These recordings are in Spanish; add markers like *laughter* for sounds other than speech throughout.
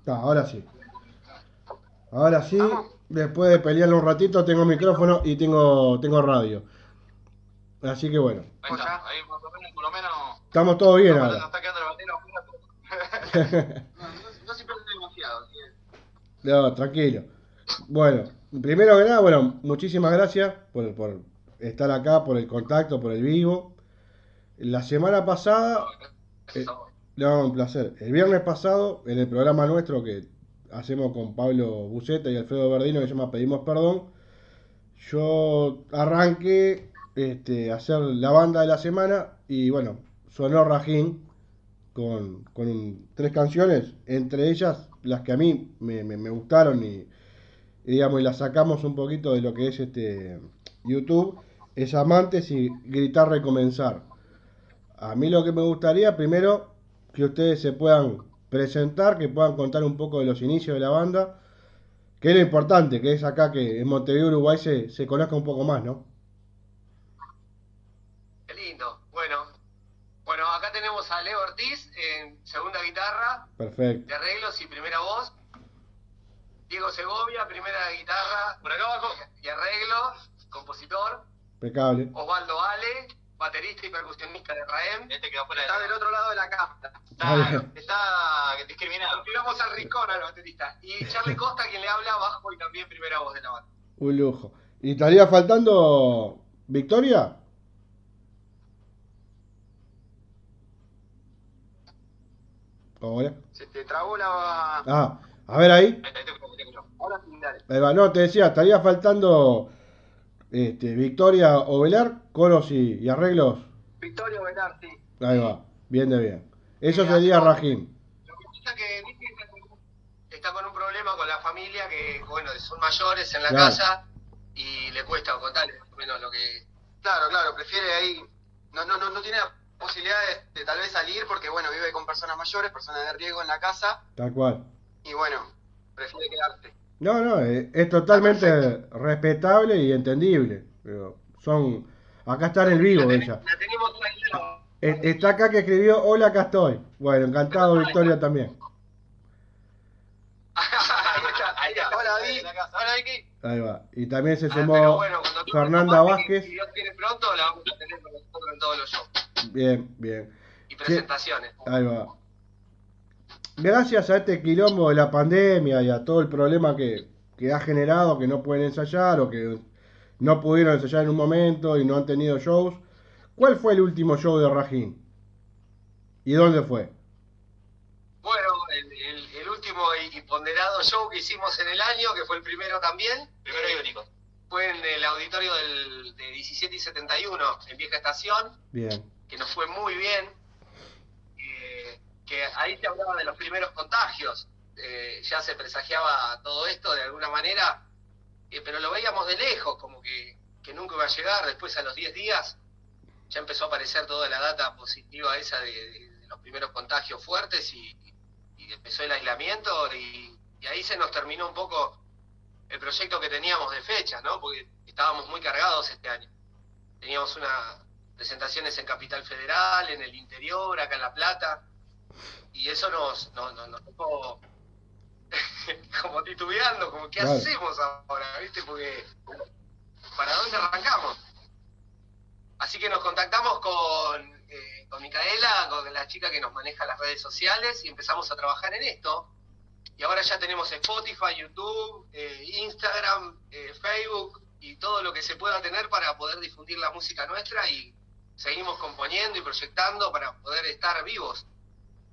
Está, ahora sí. Ahora sí, después de pelearlo un ratito, tengo micrófono y tengo, tengo radio. Así que bueno. Ahí está, ahí por lo menos, por lo menos Estamos todos bien ahora. está quedando el batero afuera. *laughs* no, no, no se pierde demasiado. No, tranquilo. Bueno, primero que nada, bueno, muchísimas gracias por, por estar acá, por el contacto, por el vivo. La semana pasada, eh, no, un placer. El viernes pasado, en el programa nuestro que hacemos con Pablo Buceta y Alfredo Verdino, que se llama Pedimos Perdón, yo arranqué este, a hacer la banda de la semana y bueno, sonó Rajín con, con tres canciones, entre ellas las que a mí me, me- me gustaron y, y, digamos, y las sacamos un poquito de lo que es este YouTube, es Amantes y Gritar Recomenzar. A mí lo que me gustaría, primero, que ustedes se puedan presentar, que puedan contar un poco de los inicios de la banda, que es lo importante, que es acá que en Montevideo, Uruguay, se, se conozca un poco más, ¿no? Qué lindo. Bueno, bueno, acá tenemos a Leo Ortiz en segunda guitarra Perfecto. de arreglos y primera voz. Diego Segovia, primera guitarra Por acá abajo. y arreglos, compositor. Impecable. Osvaldo Ale, baterista y percusionista de Raem. Este queda fuera de Está del otro lado de la cámara. Claro, está discriminado. Tiramos al rincón al baterista. Y Charlie Costa, quien le habla, bajo y también primera voz de la banda. Un lujo. ¿Y estaría faltando Victoria? Hola. Se te trabó la. Ah, a ver ahí. Está. Ahora sí, dale. Ahí va. No, te decía, estaría faltando este, Victoria Ovelar, coros y, y arreglos. Victorio Benar, sí. Ahí va. Bien de bien. Eso Sí, sería hacemos- Rajín. Lo que pasa es que está con, un problema con la familia que, bueno, son mayores en la Claro. casa y le cuesta contarle más o menos lo que... Claro, claro, prefiere ahí... No, no, no, no tiene la posibilidad de, de tal vez salir porque, bueno, vive con personas mayores, personas de riesgo en la casa Tal cual. y, bueno, prefiere quedarse. No, no, eh, es totalmente respetable y entendible. Pero son. Acá está en el vivo la, ella. la tenemos ahí. Está acá que escribió, hola, acá estoy. Bueno, encantado, Victoria también. ahí está, ahí está. Hola, Vicky. Hola, Vicky. Ahí va. Y también se Ah, sumó bueno, cuando tú Fernanda Vázquez. Si Dios quiere pronto, la vamos a tener con nosotros en todos los shows Bien, bien. y presentaciones. Ahí va. Gracias a este quilombo de la pandemia y a todo el problema que, que ha generado, que no pueden ensayar o que no pudieron ensayar en un momento y no han tenido shows, ¿cuál fue el último show de Rajín? ¿Y dónde fue? Bueno, el, el- el último y y ponderado show que hicimos en el año, que fue el primero también, Primero y eh, único. fue en el auditorio del, de 17 y 71, en Vieja Estación, Bien. que nos fue muy bien. Que ahí se hablaba de los primeros contagios, eh, ya se presagiaba todo esto de alguna manera, eh, pero lo veíamos de lejos, como que, que nunca iba a llegar. Después, a los 10 días, ya empezó a aparecer toda la data positiva esa de, los primeros contagios fuertes y, empezó el aislamiento y, y ahí se nos terminó un poco el proyecto que teníamos de fechas, ¿no? Porque estábamos muy cargados este año. Teníamos unas presentaciones en Capital Federal, en el interior, acá en La Plata, y eso nos, nos, nos, nos *laughs* como titubeando, como ¿qué hacemos ahora? ¿Viste? Porque ¿para dónde arrancamos? Así que nos contactamos con, eh, con Micaela, con la chica que nos maneja las redes sociales, y empezamos a trabajar en esto. Y ahora ya tenemos Spotify, YouTube, eh, Instagram, eh, Facebook y todo lo que se pueda tener para poder difundir la música nuestra y seguimos componiendo y proyectando para poder estar vivos,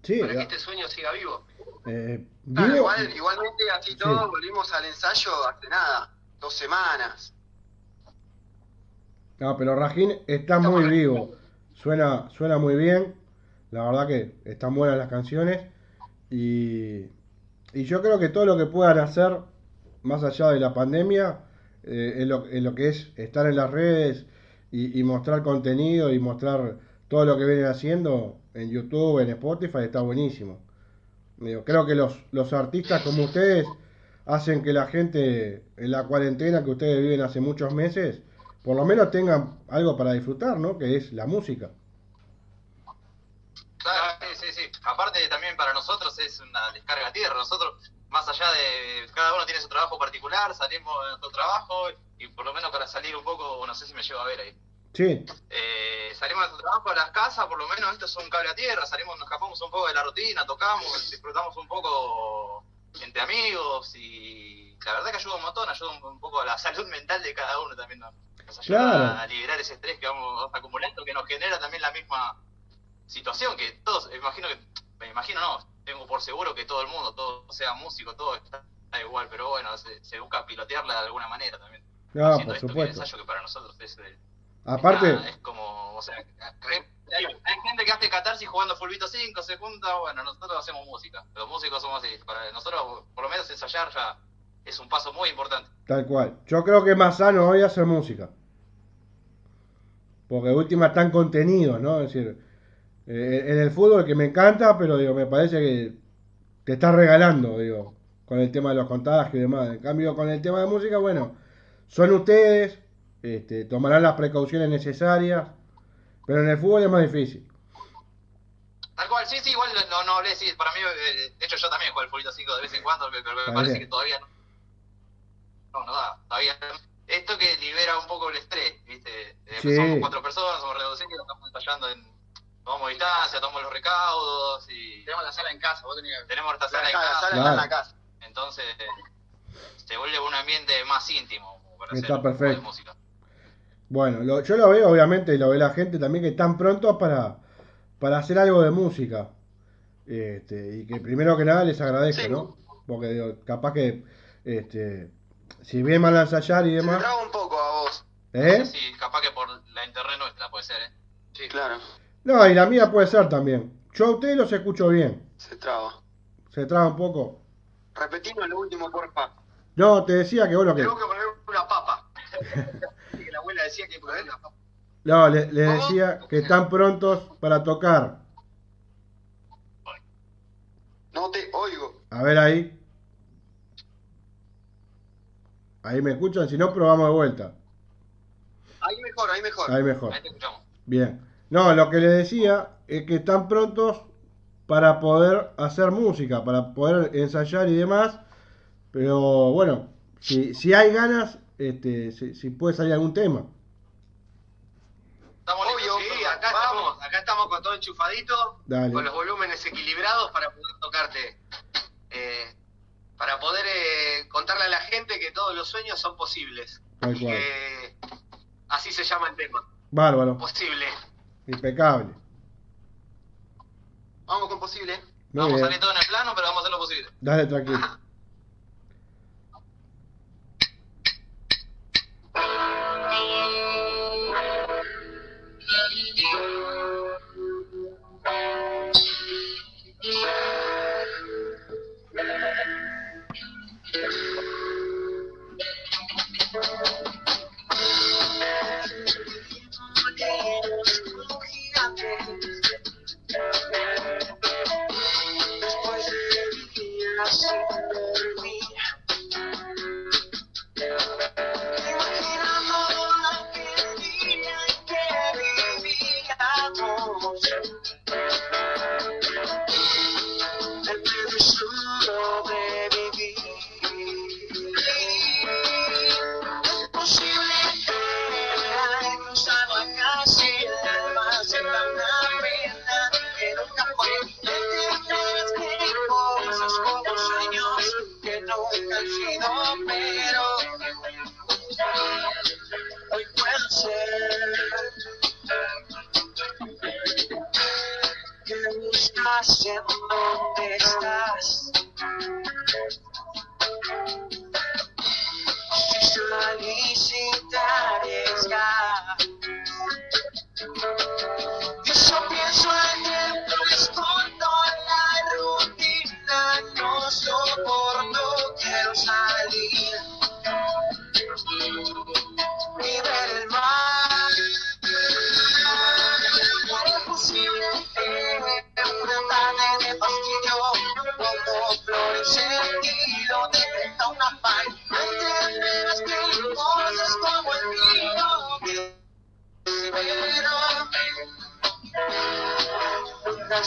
Sí, para que este sueño siga vivo. eh, Claro, vivo- igual- igualmente así Sí. todo, volvimos al ensayo hace nada, dos semanas. No, pero Rajín está muy vivo. Suena, suena muy bien. La verdad que están buenas las canciones. Y, y yo creo que todo lo que puedan hacer, más allá de la pandemia, eh, en, lo, en lo que es estar en las redes y, y mostrar contenido y mostrar todo lo que vienen haciendo en YouTube, en Spotify, está buenísimo. Digo, creo que los, los artistas como ustedes hacen que la gente en la cuarentena que ustedes viven hace muchos meses, por lo menos tengan algo para disfrutar, ¿no? Que es la música. Claro, sí, sí, sí. Aparte también para nosotros es una descarga tierra. Nosotros, más allá de cada uno tiene su trabajo particular, salimos de nuestro trabajo y por lo menos para salir un poco, no sé si me llevo a ver ahí. Sí. Eh, salimos de nuestro trabajo a las casas, por lo menos esto es un cable a tierra, salimos, nos escapamos un poco de la rutina, tocamos, disfrutamos un poco entre amigos y la verdad que ayuda un montón, ayuda un, poco a la *laughs* salud mental de cada uno también. Nos ayuda a liberar ese estrés que vamos acumulando, que nos genera también la misma situación que todos, imagino que, me imagino no, tengo por seguro que todo el mundo, todo sea músico, todo está igual, pero bueno, se, busca pilotearla de alguna manera también. No, por supuesto. Que ensayo que para nosotros es, Aparte, es como, o sea, hay, gente que hace catarsis jugando Fulvito 5, se junta, bueno, nosotros hacemos música, los músicos somos así, para nosotros por lo menos ensayar ya es un paso muy importante. Tal cual, yo creo que es más sano hoy hacer música. Porque última están contenidos, ¿no? Es decir, eh, en el fútbol que me encanta, pero digo, me parece que te estás regalando, digo, con el tema de los contagios y demás. En cambio, con el tema de música, bueno, son ustedes, este, tomarán las precauciones necesarias, pero en el fútbol es más difícil. Tal cual, sí, sí, igual no, no hablé, sí, para mí, eh, de hecho yo también juego el fútbol 5 de vez en cuando, pero me parece que todavía no, no, no da, todavía esto que libera un poco el estrés, ¿viste? Sí. Somos cuatro personas, somos reducidos, estamos ensayando en tomamos distancia, tomamos los recaudos y... Tenemos la sala en casa, vos tenías... Tenemos esta sala, en casa. Sala en la casa. Entonces, se vuelve un ambiente más íntimo para Está perfecto. música. Bueno, yo lo veo obviamente y lo ve la gente también que están prontos para, para hacer algo de música. Este, y que primero que nada les agradezco, ¿no? Porque digo, capaz que este, si bien van a ensayar y demás... Se un poco a vos. ¿Eh? Sí, capaz que por la internet nuestra puede ser, ¿eh? Sí, claro. No, y la mía puede ser también. Yo a ustedes los escucho bien. Se traba. Se traba un poco. Repetimos lo último, porfa. No, te decía que bueno que. Tengo que poner una papa. *laughs* decía que. No, le, decía que están prontos para tocar. No te oigo. A ver ahí. Ahí me escuchan, si no probamos de vuelta. Ahí mejor, ahí mejor. Ahí mejor. Ahí te escuchamos. Bien. No, lo que le decía es que están prontos para poder hacer música, para poder ensayar y demás. Pero bueno, si, si hay ganas, este, si, puede salir algún tema. Estamos Obvio, sí, acá estamos, acá estamos con todo enchufadito, con los volúmenes equilibrados para poder tocarte, eh, para poder eh, contarle a la gente que todos los sueños son posibles. así se llama el tema. Bárbaro. Posible. Impecable. Vamos con posible. vamos a salir todo en el plano, pero vamos a hacer lo posible. Dale, tranquilo. *laughs*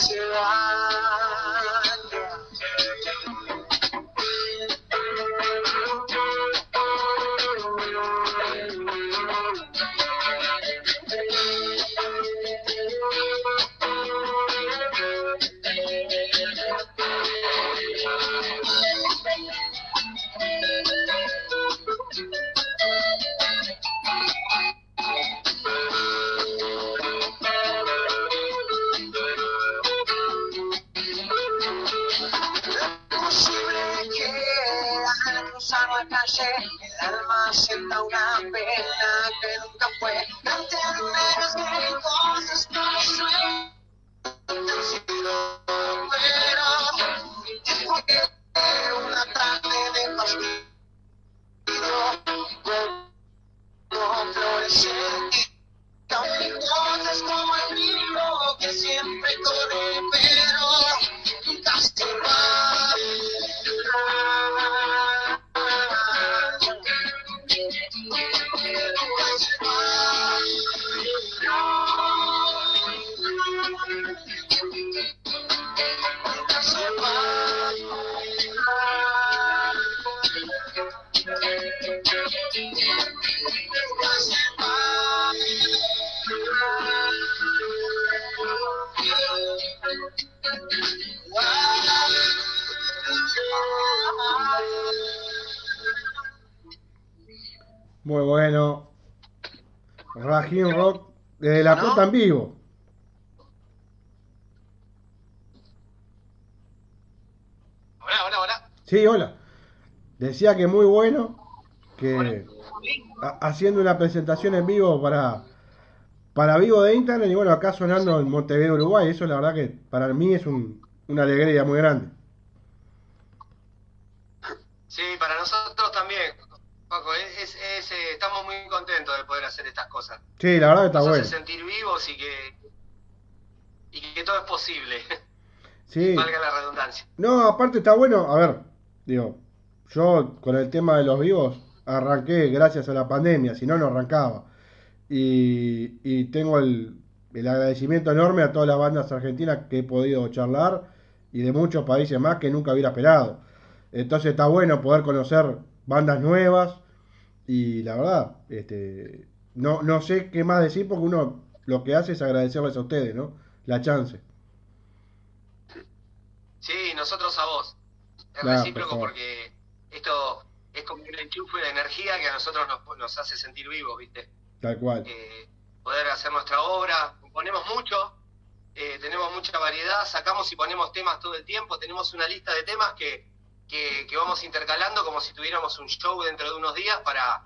se va. Muy bueno. Rajin Rock de La Plata en vivo. Hola, hola, hola. Sí, hola. Decía que muy bueno, que ha- haciendo una presentación en vivo para, para vivo de internet y bueno, acá sonando en Montevideo, Uruguay. Eso la verdad que para mí es un, una alegría muy grande. Sí, la verdad que está Nos bueno. hace sentir vivos y que, y que todo es posible, Sí. *laughs* valga la redundancia. No, aparte está bueno, a ver, digo, yo con el tema de los vivos arranqué gracias a la pandemia, si no, no arrancaba. Y, y tengo el, el agradecimiento enorme a todas las bandas argentinas que he podido charlar y de muchos países más que nunca hubiera esperado. Entonces está bueno poder conocer bandas nuevas y la verdad, este, no, no sé qué más decir porque uno lo que hace es agradecerles a ustedes, ¿no? La chance. Sí, nosotros a vos. Es recíproco por favor. porque esto es como un enchufe de energía que a nosotros nos, nos hace sentir vivos, ¿viste? Tal cual. Eh, poder hacer nuestra obra, componemos mucho, eh, tenemos mucha variedad, sacamos y ponemos temas todo el tiempo, tenemos una lista de temas que, que, que vamos intercalando como si tuviéramos un show dentro de unos días para,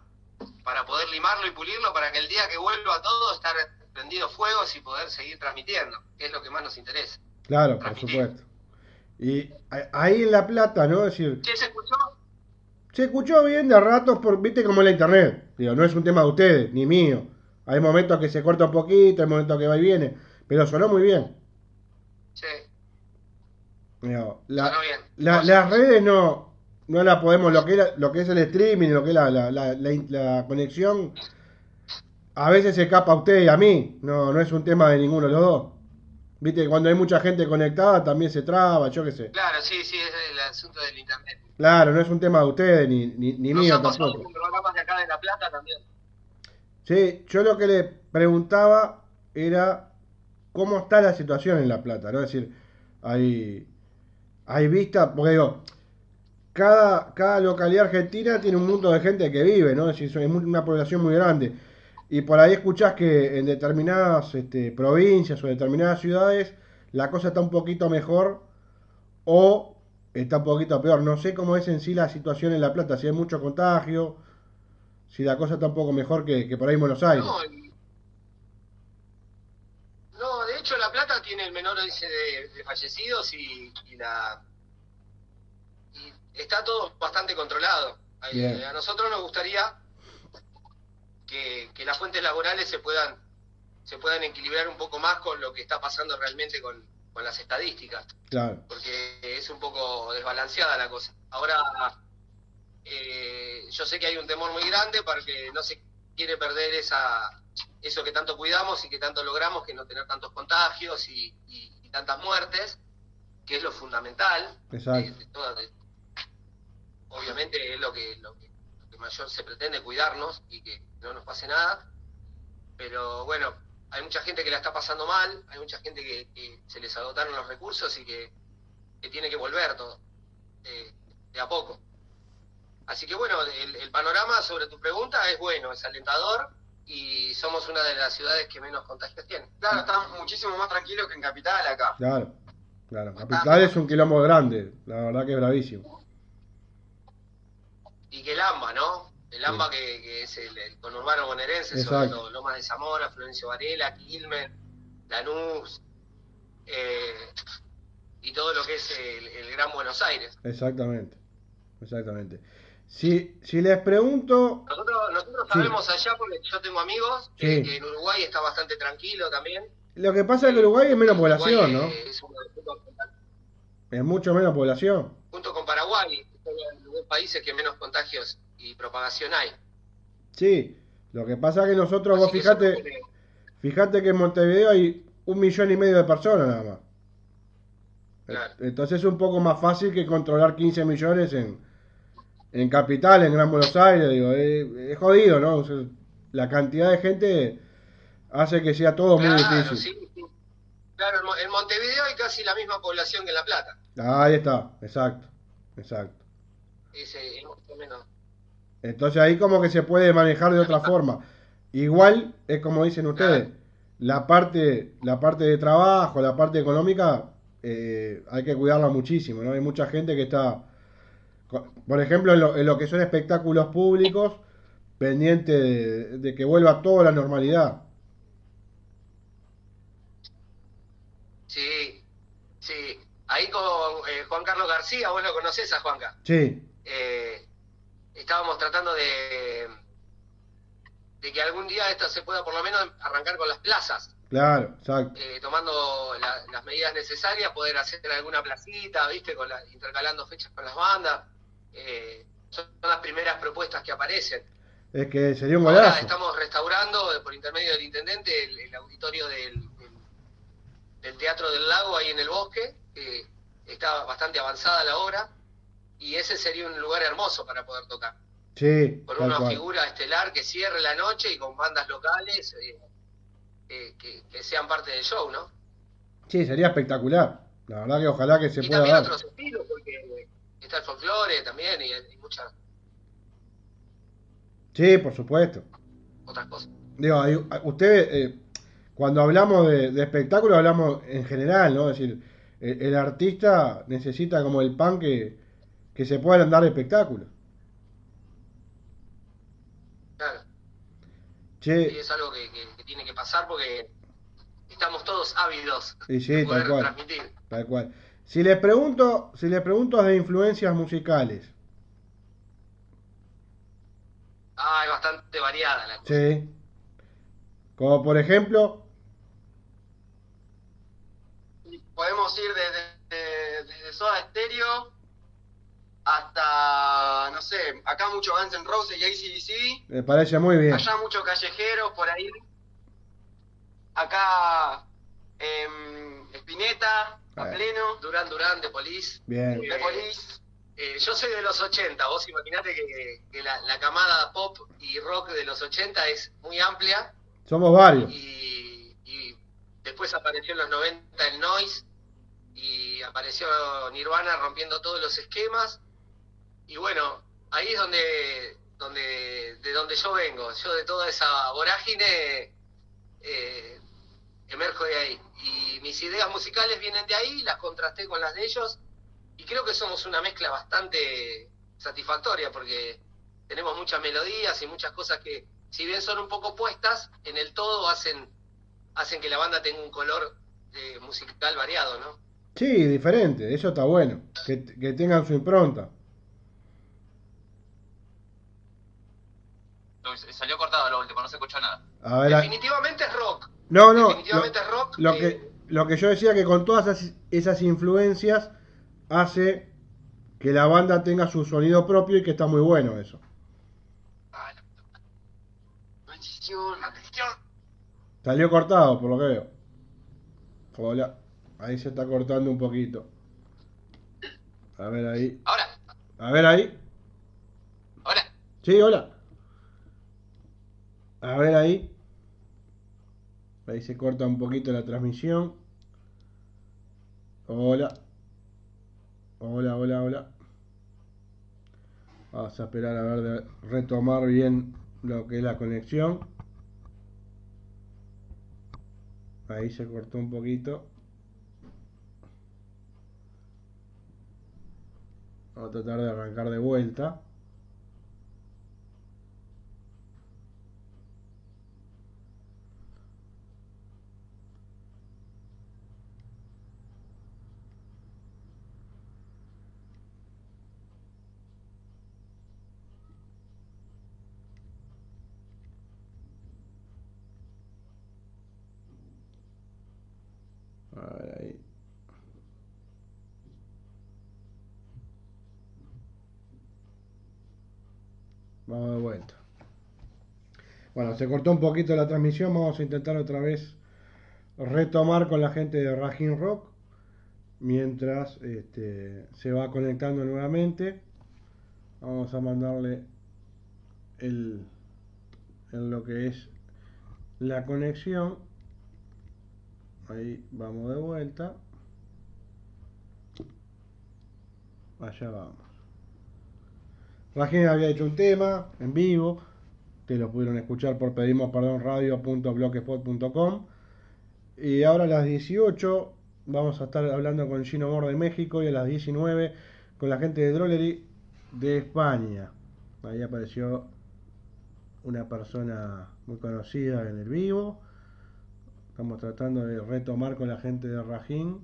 para poder limarlo y pulirlo, para que el día que vuelva todo estar prendido fuegos y poder seguir transmitiendo, que es lo que más nos interesa. Claro, por supuesto. Y ahí en La Plata, ¿no? Es decir, ¿Qué se escuchó? se escuchó bien de ratos, por, viste como la internet. Digo, no es un tema de ustedes, ni mío. Hay momentos que se corta un poquito, hay momentos que va y viene, pero sonó muy bien. Sí, Digo, la- sonó bien. la- las redes no, no la podemos, lo que, lo que es el streaming, lo que es la, la, la, la conexión, a veces se escapa a usted y a mí. No, no es un tema de ninguno de los dos. Viste, cuando hay mucha gente conectada también se traba, yo qué sé. Claro, sí, sí, es el asunto del internet. Claro, no es un tema de ustedes ni, ni, ni mío tampoco. con programas de acá de La Plata también. Sí, yo lo que le preguntaba era cómo está la situación en La Plata, ¿no? Es decir, hay, hay vista, porque digo, cada, cada localidad argentina tiene un mundo de gente que vive, ¿no? Es decir, es una población muy grande. Y por ahí escuchás que en determinadas este, provincias o determinadas ciudades la cosa está un poquito mejor o está un poquito peor. No sé cómo es en sí la situación en La Plata, si hay mucho contagio, si la cosa está un poco mejor que, que por ahí en Buenos Aires. No, de hecho La Plata tiene el menor índice de, de fallecidos y, y la está todo bastante controlado. Bien. A nosotros nos gustaría que, que las fuentes laborales se puedan se puedan equilibrar un poco más con lo que está pasando realmente con, con las estadísticas Claro, porque es un poco desbalanceada la cosa. Ahora, eh, yo sé que hay un temor muy grande porque no se quiere perder esa eso que tanto cuidamos y que tanto logramos, que no tener tantos contagios y, y- y tantas muertes, que es lo fundamental. De- de toda- de- obviamente es lo que, lo que lo que mayor se pretende, cuidarnos y que no nos pase nada. Pero bueno, hay mucha gente que la está pasando mal, hay mucha gente que, que se les agotaron los recursos y que, que tiene que volver todo, eh, de a poco. Así que bueno, el, el panorama sobre tu pregunta es bueno, es alentador y somos una de las ciudades que menos contagios tiene. Claro, estamos muchísimo más tranquilos que en Capital acá. claro, claro. Capital es un quilombo grande, la verdad que es bravísimo. Y que el AMBA, ¿no? El AMBA que, que es el, el conurbano bonaerense, sobre todo Lomas de Zamora, Florencio Varela, Quilmes, Lanús, eh, y todo lo que es el, el Gran Buenos Aires. Exactamente. Exactamente. Si, si les pregunto, Nosotros, nosotros Sí. sabemos allá porque yo tengo amigos Sí. que, que en Uruguay está bastante tranquilo también. lo que pasa es que Uruguay es menos Uruguay, población, ¿no? eh, es mucho menos población. junto con Paraguay, los países que menos contagios y propagación hay. Sí. Lo que pasa es que nosotros, vos Así que fijate que en Montevideo hay un millón y medio de personas nada más. Claro. Entonces es un poco más fácil que controlar 15 millones en, en capital, en Gran Buenos Aires. Digo, es, es jodido, ¿no? O sea, la cantidad de gente hace que sea todo muy difícil. sí, sí. Claro, en Montevideo hay casi la misma población que en La Plata. Ahí está, exacto, exacto. Es, es más o menos. Entonces ahí como que se puede manejar de otra *laughs* forma. Igual es como dicen ustedes, la parte, la parte de trabajo, la parte económica, eh, hay que cuidarla muchísimo, ¿no? Hay mucha gente que está, por ejemplo, en lo, en lo que son espectáculos públicos, pendiente de, de que vuelva toda la normalidad. Sí, sí. Ahí con eh, Juan Carlos García, vos lo conocés a Juanca. Sí, Eh, estábamos tratando de, de que algún día esto se pueda por lo menos arrancar con las plazas, claro, exacto. eh, tomando la- las medidas necesarias, poder hacer alguna placita, ¿viste? Con la- intercalando fechas con las bandas. Eh, son las primeras propuestas que aparecen. Es que sería un Ahora golazo. estamos restaurando, eh, por intermedio del intendente, el, el auditorio del, del- del Teatro del Lago ahí en el bosque. que está bastante avanzada la obra. Y ese sería un lugar hermoso para poder tocar. Sí, Con una cual. figura estelar que cierre la noche y con bandas locales eh, eh, que, que sean parte del show, ¿no? Sí, sería espectacular. La verdad que ojalá que se y pueda también dar. otros estilos, porque está el folclore también y, y muchas Sí, por supuesto. otras cosas. Digo, hay- ustedes, eh, cuando hablamos de, de espectáculo, hablamos en general, ¿no? Es decir, el, el artista necesita como el pan que, que se puedan dar espectáculos. Claro. Che, es algo que, que- que tiene que pasar porque estamos todos ávidos y sí, de tal poder cual, transmitir. tal cual. Si les pregunto, si les pregunto de influencias musicales, Ah, es bastante variada la cosa. sí. Como por ejemplo, Podemos ir desde, desde Soda Stereo no sé, acá mucho Guns N' Roses y ACDC, me parece muy bien. allá muchos callejeros por ahí, acá em, Spinetta, a Eh. pleno, Durán Durán de Police. Bien. Police, Eh, yo soy de los 80, vos imaginate que, que la, la camada pop y rock de los 80 es muy amplia Somos varios. y, y después apareció en los 90 el noise y apareció Nirvana rompiendo todos los esquemas y bueno, ahí es donde, donde de donde yo vengo, yo de toda esa vorágine eh, emerjo de ahí. Y mis ideas musicales vienen de ahí, las contrasté con las de ellos. Y creo que somos una mezcla bastante satisfactoria porque tenemos muchas melodías y muchas cosas que si bien son un poco puestas en el todo hacen hacen que la banda tenga un color eh, musical variado no Sí, diferente, eso está bueno. Que, que tengan su impronta. Salió cortado lo último, no se escuchó nada. A ver, a- definitivamente es rock no, no, definitivamente lo- es rock Lo eh, que, lo que yo decía que con todas esas, esas influencias hace que la banda tenga su sonido propio y que está muy bueno eso. ah. Salió cortado, por lo que veo. Hola. Ahí se está cortando un poquito. A ver ahí. Ahora, A ver ahí. ahora. Sí, hola. A ver ahí. Ahí se corta un poquito la transmisión. Hola. Hola, hola, hola. Vamos a esperar a ver de retomar bien lo que es la conexión. Ahí se cortó un poquito. Vamos a tratar de arrancar de vuelta. De vuelta. Bueno, se cortó un poquito la transmisión, vamos a intentar otra vez retomar con la gente de Rajin Rock mientras este, se va conectando nuevamente. Vamos a mandarle el, lo que es la conexión. Ahí vamos de vuelta. Allá vamos. Rajin había hecho un tema en vivo que lo pudieron escuchar por pedimos perdón radio.blogspot.com y ahora a las 18 vamos a estar hablando con Gino Mor de México y a las 19 con la gente de Drollery de España. Ahí apareció una persona muy conocida en el vivo. Estamos tratando de retomar con la gente de Rajín.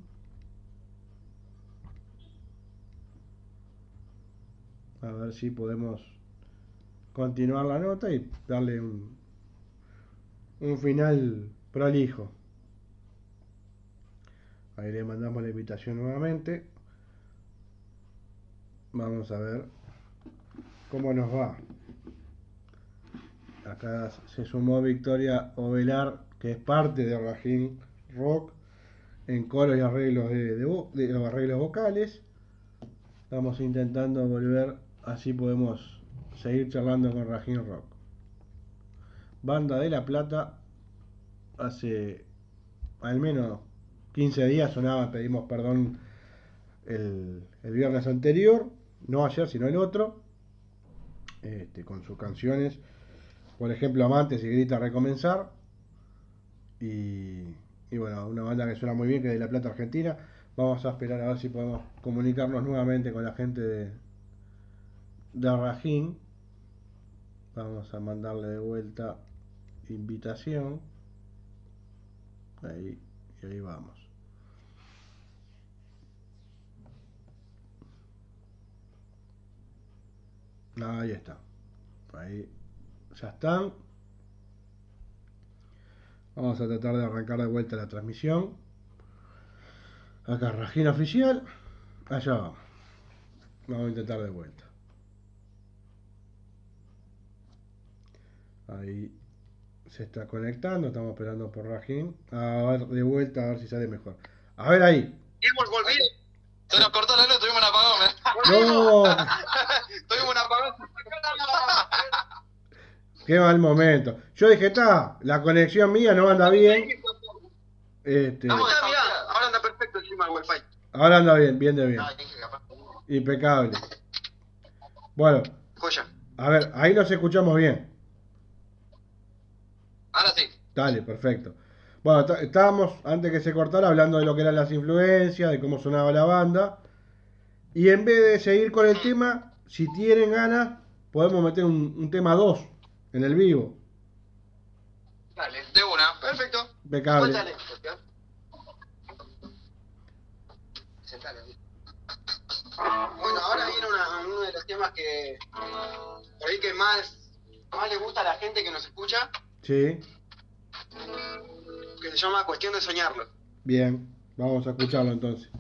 A ver si podemos continuar la nota y darle un, un final prolijo. Ahí le mandamos la invitación nuevamente. Vamos a ver cómo nos va. Acá se sumó Victoria Ovelar, que es parte de Rajin Rock, en coros y arreglos de, de arreglos vocales. Estamos intentando volver, así podemos seguir charlando con Rajin Rock. Banda de La Plata, hace al menos 15 días sonaba, pedimos perdón el, viernes anterior, no ayer sino el otro, este, con sus canciones, por ejemplo Amantes y Grita Recomenzar, y, y bueno, una banda que suena muy bien, que es de La Plata Argentina. Vamos a esperar a ver si podemos comunicarnos nuevamente con la gente de, de Rajín Vamos a mandarle de vuelta invitación. Ahí, y ahí vamos. Ahí está. Ahí ya están. Vamos a tratar de arrancar de vuelta la transmisión. Acá, Ragina Oficial. Allá vamos. Vamos a intentar de vuelta. Ahí se está conectando, estamos esperando por Rajin. A ver, de vuelta, a ver si sale mejor. A ver ahí. Hemos volvido. Se nos cortó la luz, tuvimos un apagón. ¿eh? No. *laughs* tuvimos un apagón. *laughs* Qué mal momento. Yo dije, está, la conexión mía no anda bien. Este... ahora anda perfecto encima el wifi. Ahora anda bien, bien de bien. Impecable. Bueno. A ver, ahí nos escuchamos bien. Dale, perfecto. Bueno, estábamos, antes que se cortara, hablando de lo que eran las influencias, de cómo sonaba la banda. Y en vez de seguir con el tema, si tienen ganas, podemos meter un, tema 2 en el vivo. Dale, de una, perfecto. Impecable. Bueno, ahora viene uno de los temas que por ahí que más, más le gusta a la gente que nos escucha. Sí. Que se llama Cuestión de Soñarlo. Bien, vamos a escucharlo entonces.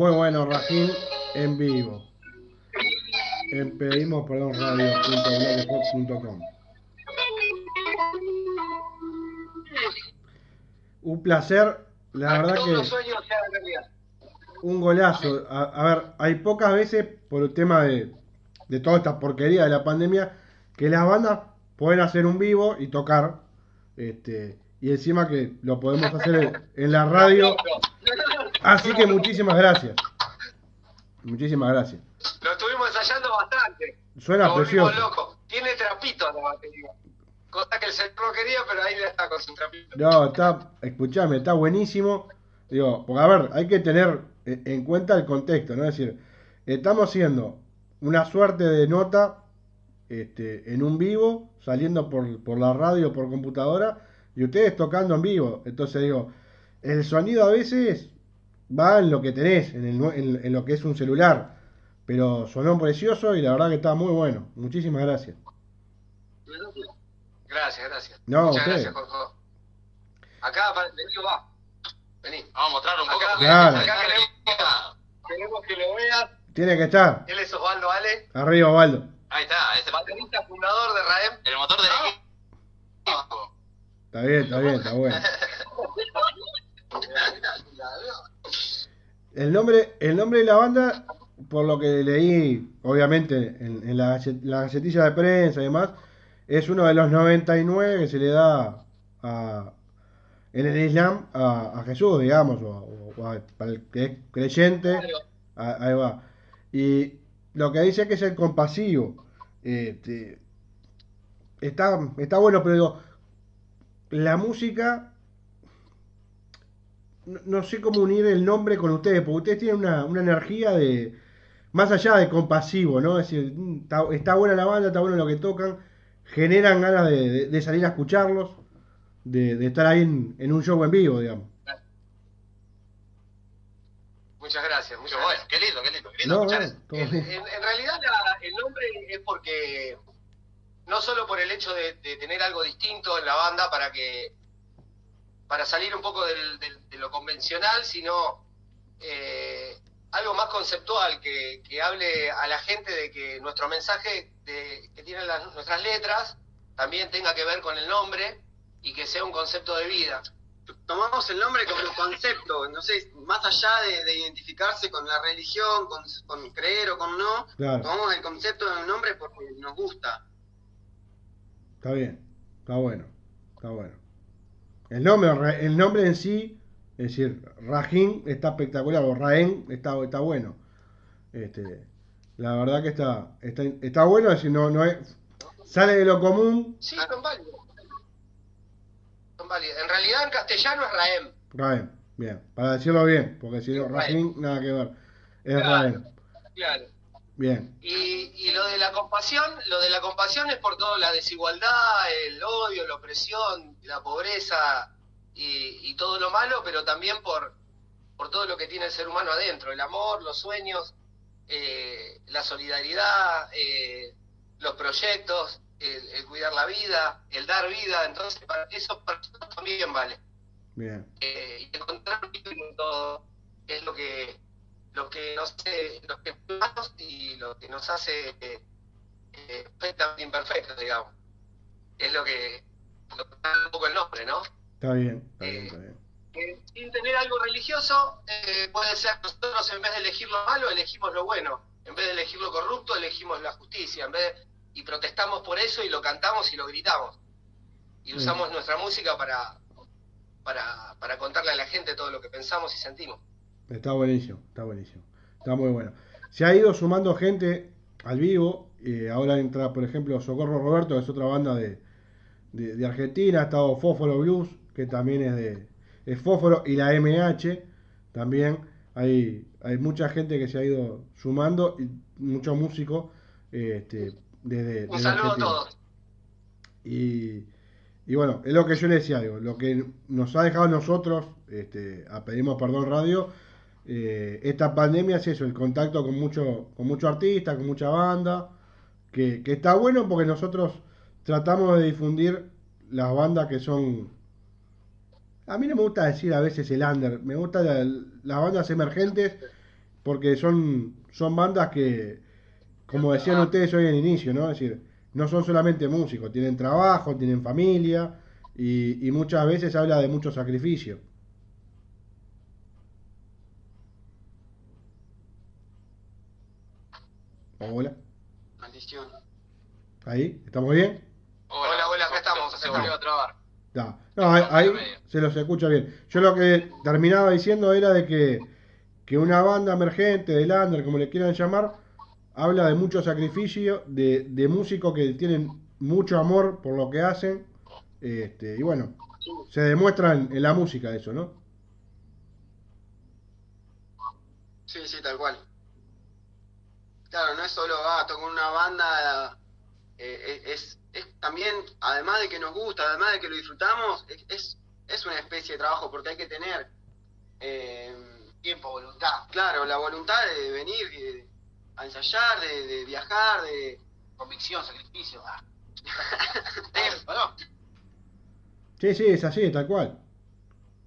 Muy bueno, Rajín en vivo. En pedimos perdón radio.blogspot.com. Un placer, la verdad que un golazo. A, a ver, hay pocas veces por el tema de, de toda esta porquería de la pandemia que las bandas pueden hacer un vivo y tocar. Este, y encima que lo podemos hacer en, en la radio. Así que muchísimas gracias. Muchísimas gracias. Lo estuvimos ensayando bastante. Suena precioso. locos. Tiene trapitos la batería. Cosa que el señor no quería, pero ahí está con su trapito. No, está, escuchame, está buenísimo. Digo, porque a ver, hay que tener eh, en cuenta el contexto, ¿no? Es decir, estamos haciendo una suerte de nota este, en un vivo, saliendo por, por la radio, por computadora, y ustedes tocando en vivo. Entonces digo, el sonido a veces va en lo que tenés, en, el en, en lo que es un celular. Pero sonó precioso y la verdad que está muy bueno. Muchísimas gracias. Gracias, gracias. No, Muchas usted. gracias, Jorge. Acá, vení, va. Vení. Vamos a mostrarlo un poco. Acá, Claro. acá queremos, queremos que lo veas. Tiene que estar. Él es Osvaldo Ale, Arriba, Waldo. Ahí está, ese baterista fundador de Raem. el motor del equipo. Está bien, está bien, está bueno. *laughs* El nombre, el nombre de la banda, por lo que leí, obviamente, en, en la, la gacetilla de prensa y demás, es uno de los 99 que se le da a, en el Islam a, a Jesús, digamos, o, o- a- para el que es creyente, a- ahí va. Y lo que dice que es el compasivo. Este, está, está bueno, pero digo, la música no, sé cómo unir el nombre con ustedes, porque ustedes tienen una, una energía de, más allá de compasivo, ¿no? Es decir, mm, está, buena la banda, está bueno lo que tocan, generan ganas de, salir a escucharlos, de, estar ahí en, un show en vivo, digamos. Muchas gracias, muchas gracias. Qué lindo, qué lindo, qué lindo en, realidad el nombre es porque, no solo por el hecho de, tener algo distinto en la banda para que para salir un poco de lo convencional, sino eh, algo más conceptual, que, hable a la gente de que nuestro mensaje de, que tienen las, nuestras letras también tenga que ver con el nombre y que sea un concepto de vida. Tomamos el nombre como un concepto, no sé, más allá de, identificarse con la religión, con, creer o con no, tomamos el concepto del nombre porque nos gusta. Está bien, está bueno, está bueno. El nombre, el nombre en sí es decir, Rajin está espectacular, o Raen está, está bueno. Este, la verdad que está, está, está bueno, es decir, no, no es, sale de lo común. Sí, son válidos. Son válidos. En realidad en castellano es Raem. Raem, bien, para decirlo bien, porque si no, Rajin, nada que ver. Es claro, Raem. Claro. Bien. Y, y lo de la compasión, lo de la compasión es por toda la desigualdad, el odio, la opresión, la pobreza, y, todo lo malo, pero también por, por todo lo que tiene el ser humano adentro, el amor, los sueños, eh, la solidaridad, eh, los proyectos, el, cuidar la vida, el dar vida, entonces para eso para también vale. Bien. Eh, y encontrar en todo es lo que lo que nos lo que y lo que nos hace eh, perfectamente imperfectos, digamos. Es lo que, lo que da un poco el nombre, ¿no? Está bien, está bien, está bien. Eh, sin tener algo religioso, eh, puede ser nosotros en vez de elegir lo malo, elegimos lo bueno. En vez de elegir lo corrupto, elegimos la justicia. En vez y protestamos por eso y lo cantamos y lo gritamos. Y usamos nuestra música para, para, para contarle a la gente todo lo que pensamos y sentimos. Está buenísimo, está buenísimo. Está muy bueno. Se ha ido sumando gente al vivo. Eh, ahora entra, por ejemplo, Socorro Roberto, que es otra banda de, de, de Argentina. Ha estado Fósforo Blues, que también es de Fósforo, y la MH, también hay, hay mucha gente que se ha ido sumando, y muchos músicos este, desde... Un saludo a todos. Y, y, bueno, es lo que yo le decía, digo, lo que nos ha dejado nosotros, este, a Pedimos Perdón Radio, eh, esta pandemia es eso, el contacto con mucho, con mucho artista, con mucha banda, que, que está bueno porque nosotros tratamos de difundir las bandas que son a mí no me gusta decir a veces el under, me gustan las bandas emergentes porque son, son bandas que, como decían ustedes hoy en el inicio, ¿no? Es decir, no son solamente músicos, tienen trabajo, tienen familia y, muchas veces habla de mucho sacrificio. Hola. Maldición. ¿Ahí? ¿Estamos bien? Hola, hola, acá estamos, se volvió a trabar. No, ahí, se los escucha bien. Yo lo que terminaba diciendo era de que, que una banda emergente, de lander, como le quieran llamar, habla de mucho sacrificio, de, de músicos que tienen mucho amor por lo que hacen. Este, y bueno, se demuestra en, la música eso, ¿no? Sí, sí, tal cual. Claro, no es solo, ah, toco una banda, eh, eh, es es también, además de que nos gusta, además de que lo disfrutamos, es, es una especie de trabajo porque hay que tener eh, tiempo, voluntad. Claro, la voluntad de venir a ensayar, de, viajar, de... Convicción, sacrificio. Ah. *laughs* sí, sí, es así, tal cual.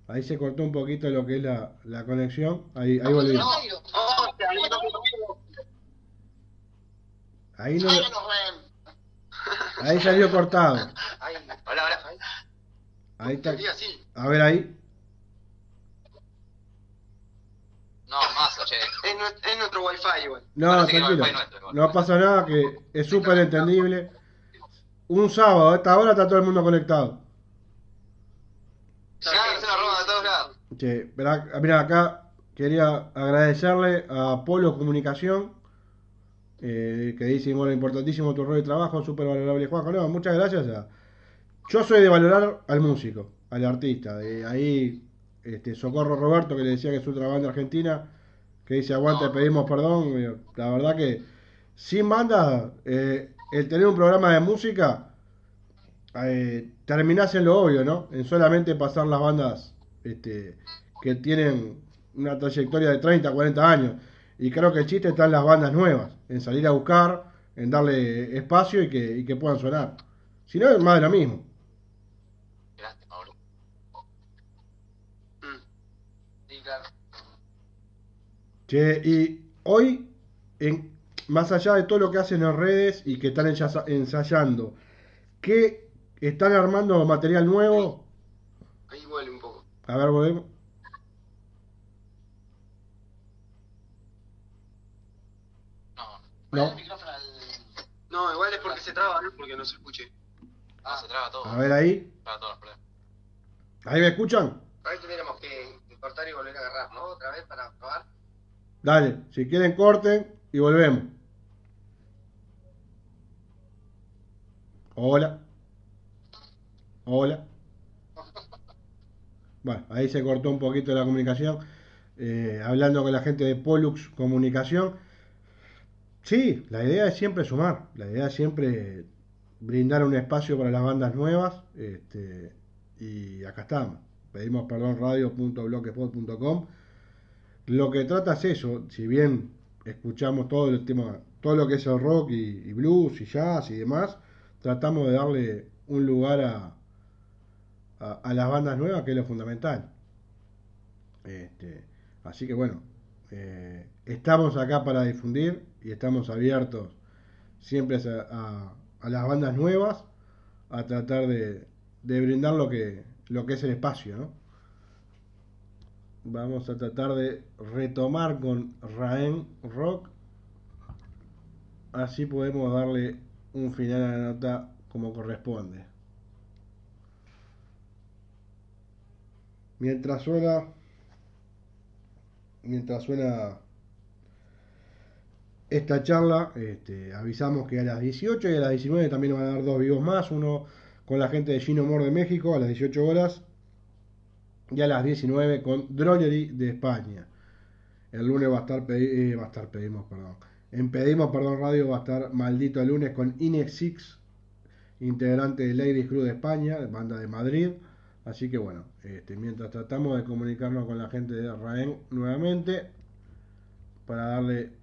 Ahí se cortó un poquito lo que es la, la conexión. Ahí, ahí volví. Ahí no. Ahí salió cortado. Ahí, hola, hola. Ahí está. A ver ahí. No, más, che. Es, nuestro wifi igual. No, tranquilo. no pasa nada, que es súper entendible. Un sábado, a esta hora está todo el mundo conectado. Sí, se nos roban de todos lados. Che, mira, acá quería agradecerle a Polo Comunicación eh, que dice, bueno, importantísimo tu rol de trabajo, súper valorable Juanjo. No, muchas gracias. yo soy de valorar al músico, al artista. De ahí este, Socorro Roberto, que le decía que es otra banda argentina, que dice aguante, pedimos perdón. La verdad que sin banda, eh, el tener un programa de música, eh, terminás en lo obvio, ¿no? En solamente pasar las bandas este, que tienen una trayectoria de 30, 40 años. Y creo que el chiste está en las bandas nuevas, en salir a buscar, en darle espacio y que, y que puedan sonar. Si no, es más de lo mismo. Lástima, boludo. Mm. Sí, claro. Che, y hoy, en, más allá de todo lo que hacen en redes y que están ensa- ensayando, ¿qué están armando material nuevo? Ahí vuelve un poco. A ver, volvemos. No, No. Igual es porque se traba, no porque no se escuche. no, se traba todo. A ver ahí. Se traba todo, los problemas. ¿Ahí me escuchan? Ahí tuviéramos que cortar y volver a agarrar, ¿no? Otra vez para probar. Dale, si quieren corten y volvemos. Hola. Hola. *laughs* Bueno, ahí se cortó un poquito la comunicación. Eh, hablando con la gente de Pollux Comunicación. Sí, la idea es siempre sumar. La idea es siempre brindar un espacio para las bandas nuevas. Este, y acá estamos. Pedimos perdón radio.blogspot.com. Lo que trata es eso, si bien escuchamos todo el tema, todo lo que es el rock y, blues y jazz y demás, tratamos de darle un lugar a, a, a las bandas nuevas, que es lo fundamental. Este, así que bueno, eh, estamos acá para difundir y estamos abiertos siempre a, a- las bandas nuevas, a tratar de, de brindar lo que, lo que es el espacio. Vamos a tratar de retomar con Raen Rock. Así podemos darle un final a la nota como corresponde. Mientras suena. Mientras suena esta charla, este, avisamos que a las 18 y a las 19 también van a dar dos vivos más. Uno con la gente de Gino Mor de México a las 18 horas y a las 19 con Drollery de España. El lunes va a estar, eh, va a estar pedimos, perdón. En Pedimos Perdón Radio va a estar maldito el lunes con Inex Six, integrante de Ladies Crew de España, banda de Madrid. Así que bueno, este, mientras tratamos de comunicarnos con la gente de Raen nuevamente, para darle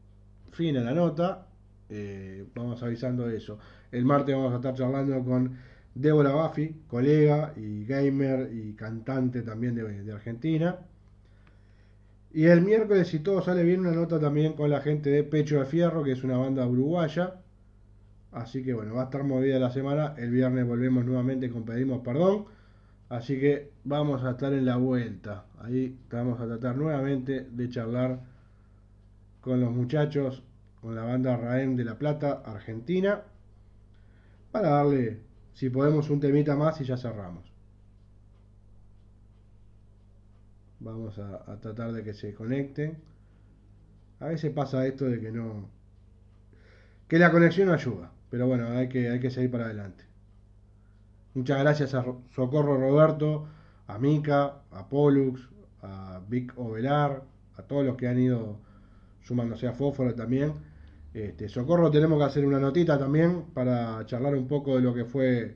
fin a la nota, eh, vamos avisando eso. El martes vamos a estar charlando con Débora Baffi, colega y gamer y cantante también de, de Argentina. Y el miércoles, si todo sale bien, una nota también con la gente de Pecho de Fierro, que es una banda uruguaya. Así que bueno, va a estar movida la semana. El viernes volvemos nuevamente con Pedimos Perdón. Así que vamos a estar en la vuelta. Ahí vamos a tratar nuevamente de charlar con los muchachos, con la banda Raen de La Plata, Argentina, para darle, si podemos, un temita más y ya cerramos. Vamos a, tratar de que se conecten. A veces pasa esto de que no. que la conexión no ayuda. Pero bueno, hay que, hay que seguir para adelante. Muchas gracias a Ro- Socorro Roberto, a Mica, a Pollux, a Vic Ovelar, a todos los que han ido sumándose a Fósforo también. Este, Socorro tenemos que hacer una notita también para charlar un poco de lo que fue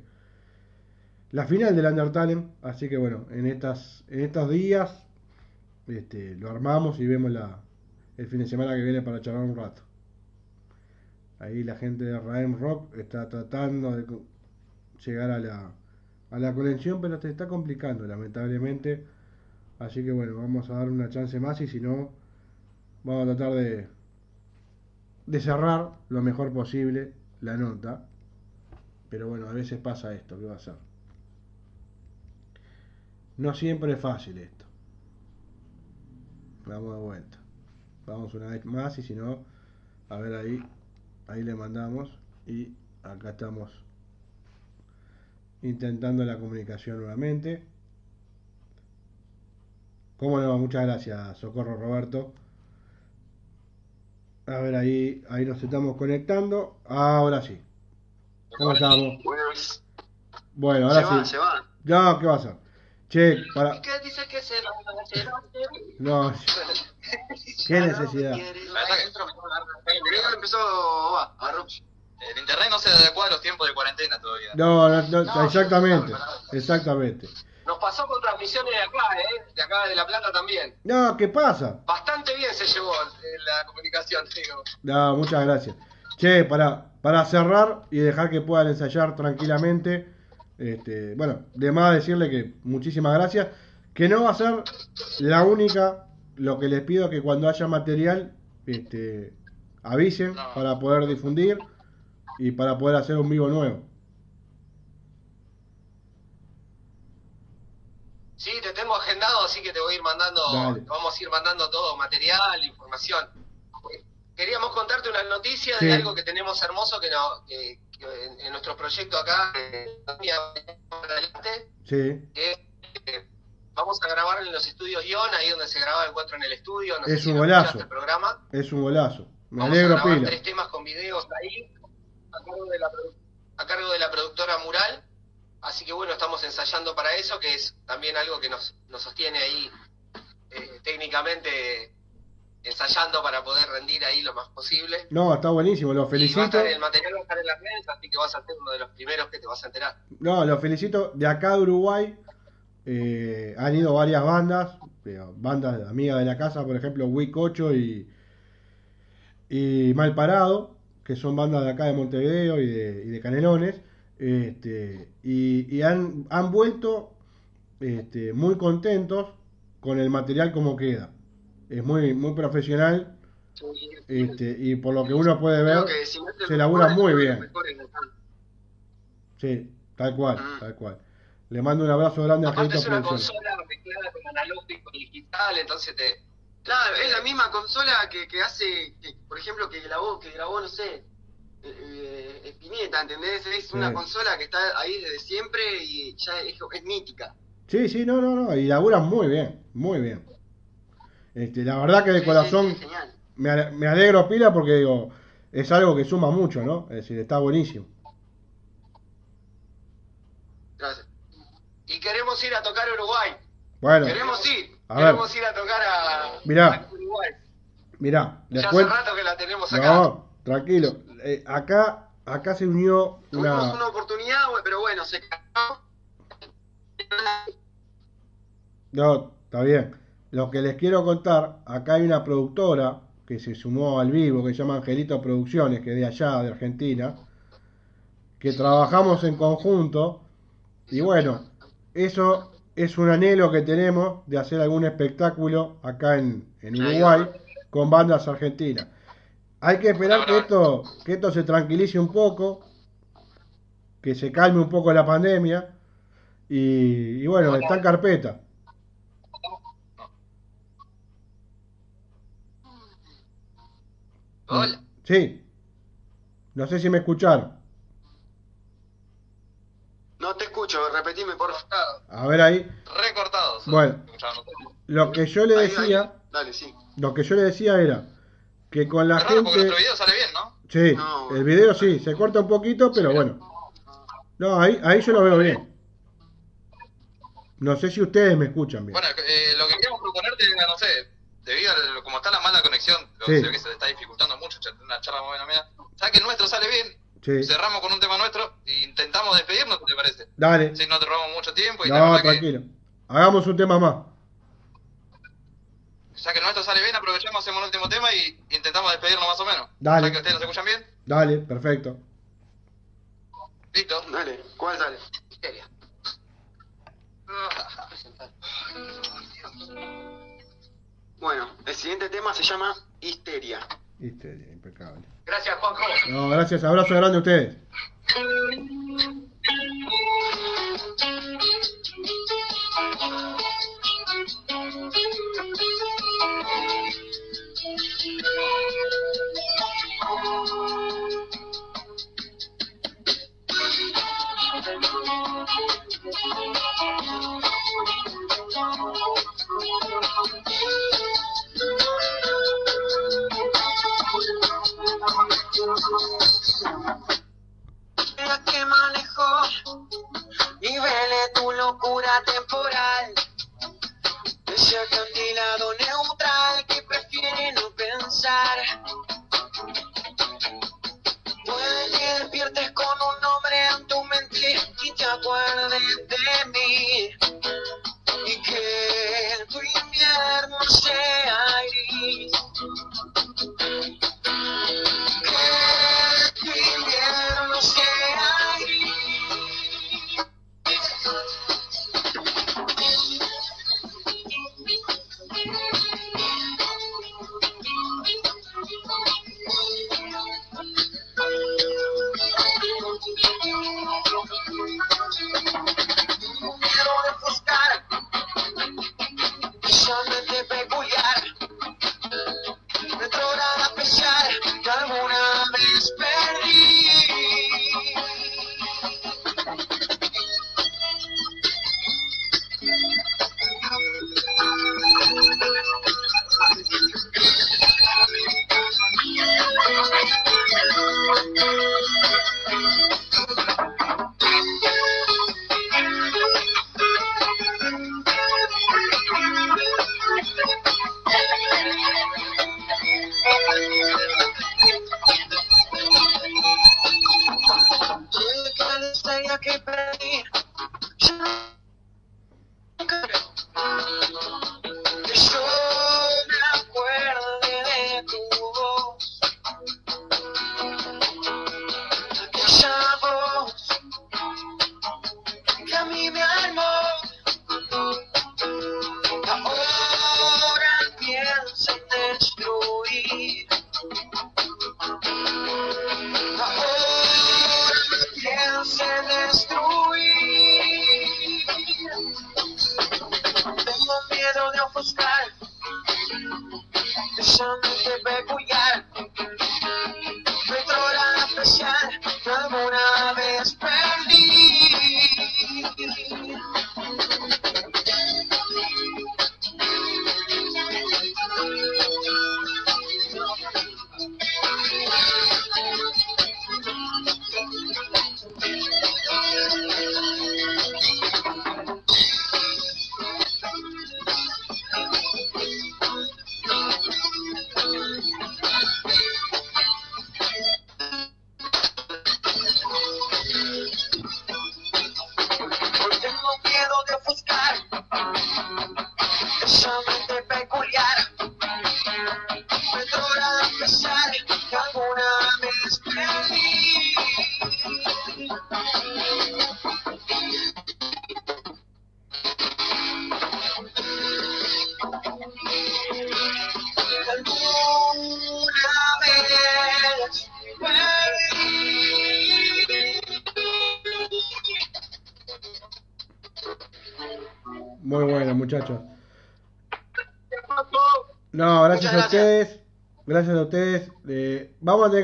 la final del Undertale. Así que bueno, en estas en estos días este, lo armamos y vemos la, el fin de semana que viene para charlar un rato. Ahí la gente de Raem Rock está tratando de llegar a la, a la conexión, pero se está complicando lamentablemente. Así que bueno, vamos a dar una chance más y si no, vamos a tratar de, cerrar lo mejor posible la nota. Pero bueno, a veces pasa esto, ¿qué va a ser? No siempre es fácil esto. Vamos de vuelta. Vamos una vez más y si no, a ver ahí, ahí le mandamos y acá estamos intentando la comunicación nuevamente. ¿Cómo no? Muchas gracias, Socorro Roberto. A ver, ahí, ahí nos estamos conectando. Ahora sí. ¿Cómo estamos? Bueno, Se ahora va, sí. se va. Ya, ¿qué va a ser? Che, para. ¿Qué dice que se va a hacer? No, qué necesidad. El empezó, va, internet no se adecua a los tiempos de cuarentena todavía. No, no, no, exactamente. Exactamente. Nos pasó con transmisiones de acá, ¿eh? De acá de La Plata también. No, ¿qué pasa? Bastante bien se llevó eh, la comunicación, digo. No, muchas gracias. Che, para, para cerrar y dejar que puedan ensayar tranquilamente, este, bueno, de más decirle que muchísimas gracias, que no va a ser la única, lo que les pido es que cuando haya material, este, avisen No. para poder difundir y para poder hacer un vivo nuevo. Sí, te tengo agendado, así que te voy a ir mandando, Dale. vamos a ir mandando todo, material, información. Queríamos contarte una noticia Sí. de algo que tenemos hermoso que, no, que, que en, en nuestro proyecto acá, eh, adelante, Sí, que eh, vamos a grabar en los estudios Ion, ahí donde se graba Encuentro en el Estudio. No sé Es si un golazo. el programa. es un golazo. Me Vamos alegro a grabar pila. tres temas con videos ahí, a cargo, de la, produ- a cargo de la productora Mural. Así que bueno, estamos ensayando para eso, que es también algo que nos, nos sostiene ahí eh, técnicamente ensayando para poder rendir ahí lo más posible. No, está buenísimo, lo Y va a felicito. estar- el material va a estar en las redes, así que vas a ser uno de los primeros que te vas a enterar. No, lo felicito. De acá de Uruguay eh, han ido varias bandas, eh, bandas amigas de la casa, por ejemplo, Wick 8 y, y Mal Parado, que son bandas de acá de Montevideo y de, y de Canelones. Este, y y han, han vuelto este, muy contentos con el material como queda. Es muy, muy profesional este, y por lo que uno puede ver, si no se labura mejor, muy bien. Sí, tal cual, Mm. tal cual. Le mando un abrazo grande a Aparte Angelito es una consola mezclada con analógico y digital, entonces te... Claro, es la misma consola que, que hace, que, por ejemplo, que grabó, que grabó, no sé, eh, eh, Spinetta, ¿entendés? Es una Sí. consola que está ahí desde siempre y ya es, es mítica. Sí, sí, no, no, no, y laburan muy bien, muy bien. Este, la verdad que de Sí, corazón sí, me, me alegro pila porque digo, es algo que suma mucho, ¿no? Es decir, está buenísimo. Gracias. Y queremos ir a tocar a Uruguay. Bueno, Queremos ir. A ver. queremos ir a tocar a, Mirá. a Uruguay. mirá, les Ya hace rato que la tenemos acá. No, tranquilo. Eh, acá, acá se unió Tuvimos una. una oportunidad, pero bueno, se. No, está bien. Lo que les quiero contar, acá hay una productora que se sumó al vivo, que se llama Angelito Producciones, que es de allá, de Argentina, que trabajamos en conjunto. Y bueno, eso es un anhelo que tenemos de hacer algún espectáculo acá en, en Uruguay con bandas argentinas. Hay que esperar que esto, que esto se tranquilice un poco, que se calme un poco la pandemia. Y, y bueno, está en carpeta. Hola. Sí. No sé si me escucharon. No te escucho, repetime, por favor. A ver ahí. Recortados. Bueno. Lo que yo le decía. Dale, sí. lo que yo le decía era que con la Es raro porque gente. nuestro video sale bien, ¿no? Sí, No. el video sí, se corta un poquito, pero bueno. No, ahí, ahí yo lo veo bien. No sé si ustedes me escuchan bien. Bueno, eh, lo que queríamos proponerte no sé, debido a como está la mala conexión, lo Sí. se ve que se le está dificultando mucho, una charla muy buena mía. ¿Sabes que el nuestro sale bien? Sí, Cerramos con un tema nuestro e intentamos despedirnos, ¿qué te parece? dale. Sí, no te robamos mucho tiempo y No, que, tranquilo. Hagamos un tema más. ya que el nuestro sale bien, hacemos el último tema y intentamos despedirnos más o menos. Dale. Que ustedes nos escuchan bien, Dale, perfecto. listo. Dale, ¿cuál sale? Histeria. Bueno, el siguiente tema se llama Histeria. Histeria, impecable. Gracias, Juanjo. No, gracias, abrazo grande a ustedes. Que manejó, nivele tu locura temporal. miedo mirar. Puede despiertes con un nombre en tu mente y te acuerdes de mí.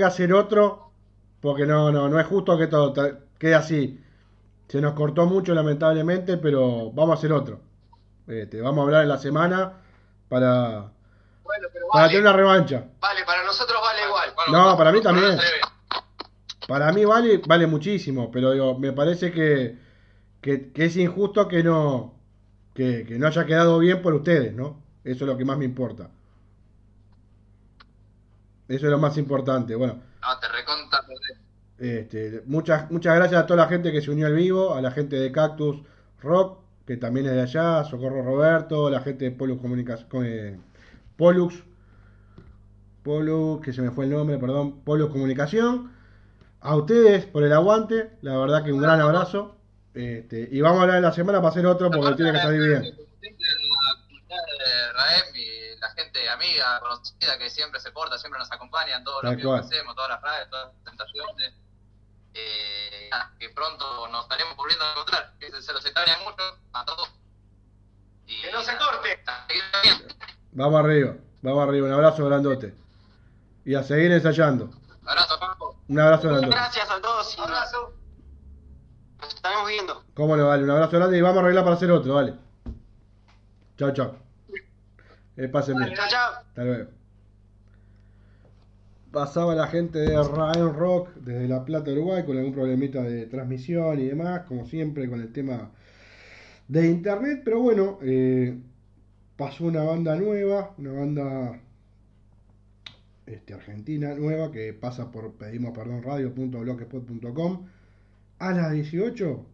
Que hacer otro. Porque no, no, no es justo que todo quede así. Se nos cortó mucho, lamentablemente, pero vamos a hacer otro. Este, vamos a hablar en la semana para, Bueno, pero para vale, tener una revancha. vale, para nosotros vale igual. No, para mí también. Para mí vale, vale muchísimo, pero digo, me parece que, que, que es injusto que no, que, que no haya quedado bien por ustedes, ¿no? Eso es lo que más me importa. Eso es lo más importante. Bueno, No, te reconta. este, muchas, muchas gracias a toda la gente que se unió al vivo, a la gente de Cactus Rock, que también es de allá, Socorro Roberto, la gente de Polux Comunicación, eh, Polux, Polux, que se me fue el nombre, perdón, Polux Comunicación. A ustedes por el aguante, la verdad que un gran abrazo. Este, y vamos a hablar en la semana para hacer otro porque tiene que salir bien. Amiga, conocida que siempre se porta, siempre nos acompaña en todo lo que hacemos, todas las radios, todas las presentaciones. Eh, que pronto nos estaremos volviendo a encontrar. que Se los extraña mucho a todos. Y Que no se corte. Vamos arriba, vamos arriba, un abrazo grandote. Y a seguir ensayando. Abrazo, Paco. Un abrazo grandote. Gracias a todos. y Abrazo. Nos estaremos viendo. ¿Cómo le vale? Un abrazo grande y vamos a arreglar para hacer otro, vale. Chao, chao. Eh. Chao. Hasta luego. Pasaba la gente de Ryan Rock desde La Plata, Uruguay, con algún problemita de transmisión y demás, como siempre con el tema de internet. Pero bueno, eh, pasó una banda nueva, una banda este, argentina nueva que pasa por pedimos perdón radio.blogspot.com a las 18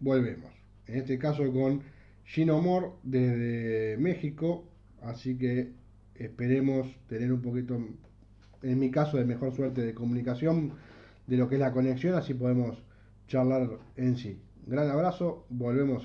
volvemos. En este caso con Gino Moore desde México. Así que esperemos tener un poquito, en mi caso, de mejor suerte de comunicación de lo que es la conexión. Así podemos charlar en sí. Gran abrazo. Volvemos.